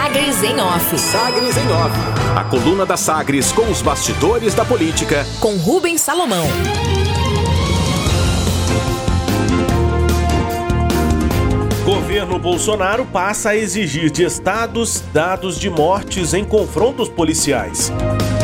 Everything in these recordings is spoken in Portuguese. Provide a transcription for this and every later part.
Sagres em Off. Sagres em Off. A coluna da Sagres com os bastidores da política. Com Rubens Salomão. Governo Bolsonaro passa a exigir de estados dados de mortes em confrontos policiais.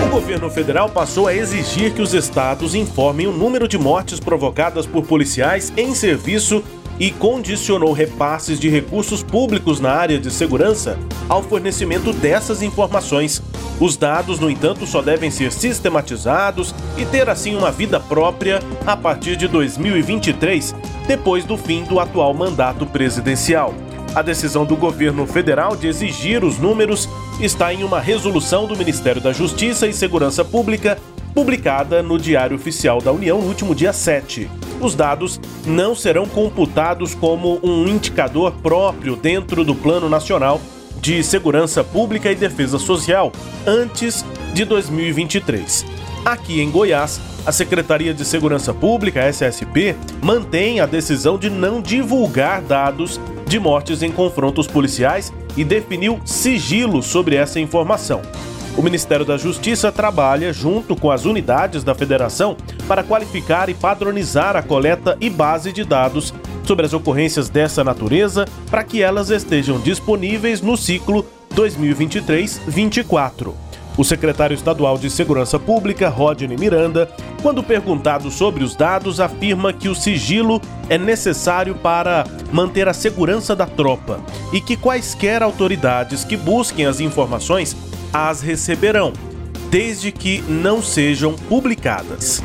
O governo federal passou a exigir que os estados informem o número de mortes provocadas por policiais em serviço e condicionou repasses de recursos públicos na área de segurança ao fornecimento dessas informações. Os dados, no entanto, só devem ser sistematizados e ter assim uma vida própria a partir de 2023, depois do fim do atual mandato presidencial. A decisão do governo federal de exigir os números está em uma resolução do Ministério da Justiça e Segurança Pública, publicada no Diário Oficial da União no último dia 7 os dados não serão computados como um indicador próprio dentro do Plano Nacional de Segurança Pública e Defesa Social antes de 2023. Aqui em Goiás, a Secretaria de Segurança Pública, SSP, mantém a decisão de não divulgar dados de mortes em confrontos policiais e definiu sigilo sobre essa informação. O Ministério da Justiça trabalha junto com as unidades da federação para qualificar e padronizar a coleta e base de dados sobre as ocorrências dessa natureza para que elas estejam disponíveis no ciclo 2023-24. O secretário estadual de Segurança Pública, Rodney Miranda, quando perguntado sobre os dados, afirma que o sigilo é necessário para manter a segurança da tropa e que quaisquer autoridades que busquem as informações as receberão, desde que não sejam publicadas.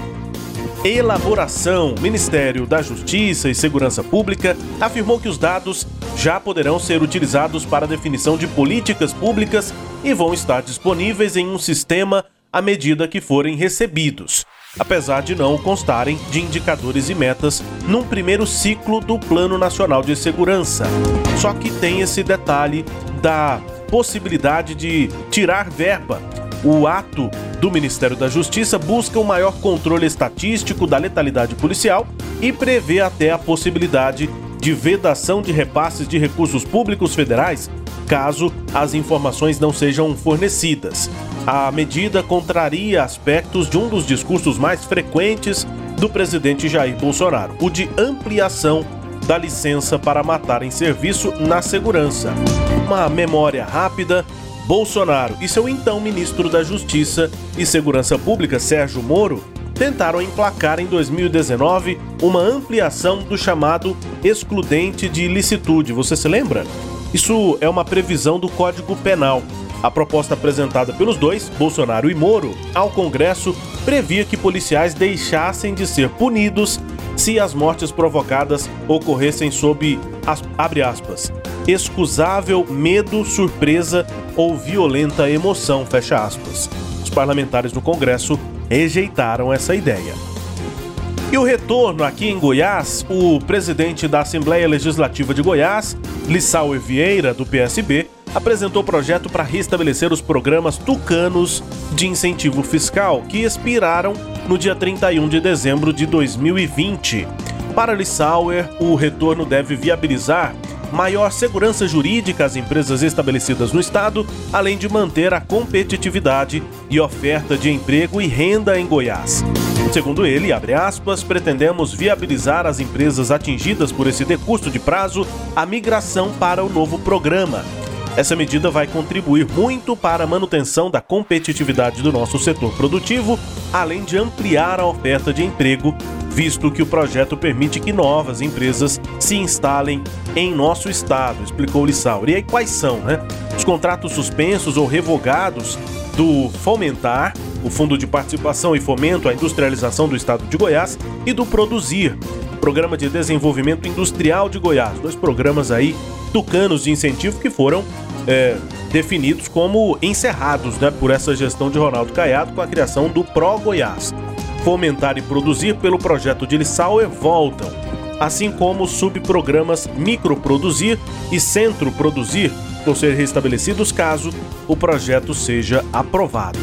Elaboração: Ministério da Justiça e Segurança Pública afirmou que os dados já poderão ser utilizados para definição de políticas públicas e vão estar disponíveis em um sistema à medida que forem recebidos, apesar de não constarem de indicadores e metas num primeiro ciclo do Plano Nacional de Segurança. Só que tem esse detalhe da possibilidade de tirar verba. O ato do Ministério da Justiça busca um maior controle estatístico da letalidade policial e prevê até a possibilidade de vedação de repasses de recursos públicos federais caso as informações não sejam fornecidas. A medida contraria aspectos de um dos discursos mais frequentes do presidente Jair Bolsonaro, o de ampliação da licença para matar em serviço na segurança. Uma memória rápida. Bolsonaro e seu então ministro da Justiça e Segurança Pública, Sérgio Moro, tentaram emplacar em 2019 uma ampliação do chamado excludente de ilicitude. Você se lembra? Isso é uma previsão do Código Penal. A proposta apresentada pelos dois, Bolsonaro e Moro, ao Congresso previa que policiais deixassem de ser punidos se as mortes provocadas ocorressem sob, abre aspas, excusável medo, surpresa ou violenta emoção, fecha aspas. Os parlamentares no Congresso rejeitaram essa ideia. E o retorno aqui em Goiás, o presidente da Assembleia Legislativa de Goiás, Lissauer Vieira, do PSB, apresentou projeto para restabelecer os programas tucanos de incentivo fiscal que expiraram no dia 31 de dezembro de 2020. Para Lissauer, o retorno deve viabilizar maior segurança jurídica às empresas estabelecidas no estado, além de manter a competitividade e oferta de emprego e renda em Goiás. Segundo ele, aspas, pretendemos viabilizar às empresas atingidas por esse decurso de prazo a migração para o novo programa, essa medida vai contribuir muito para a manutenção da competitividade do nosso setor produtivo, além de ampliar a oferta de emprego, visto que o projeto permite que novas empresas se instalem em nosso estado, explicou Lissauri. E aí quais são, né? Os contratos suspensos ou revogados do Fomentar, o Fundo de Participação e Fomento à Industrialização do Estado de Goiás, e do Produzir, Programa de Desenvolvimento Industrial de Goiás. Dois programas aí tucanos de incentivo que foram é, definidos como encerrados né, por essa gestão de Ronaldo Caiado com a criação do Pro Goiás. Fomentar e produzir pelo projeto de Lissauer voltam, assim como subprogramas Microproduzir e Centro Produzir vão ser restabelecidos caso o projeto seja aprovado.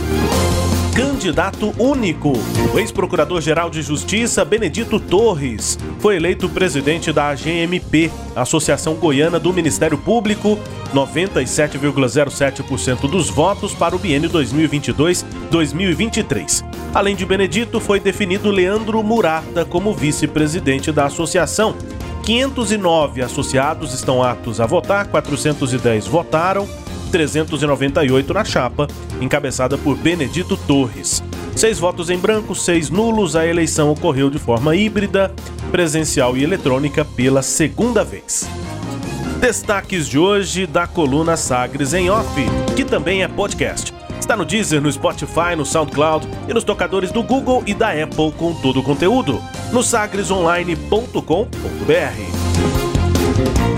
Candidato único. O ex-procurador-geral de Justiça, Benedito Torres, foi eleito presidente da AGMP, Associação Goiana do Ministério Público, 97,07% dos votos para o biênio 2022-2023. Além de Benedito, foi definido Leandro Murata como vice-presidente da associação. 509 associados estão aptos a votar, 410 votaram, 398 na chapa, encabeçada por Benedito Torres. Seis votos em branco, seis nulos. A eleição ocorreu de forma híbrida, presencial e eletrônica pela segunda vez. Destaques de hoje da coluna Sagres em Off, que também é podcast. Está no Deezer, no Spotify, no SoundCloud e nos tocadores do Google e da Apple com todo o conteúdo. No sagresonline.com.br.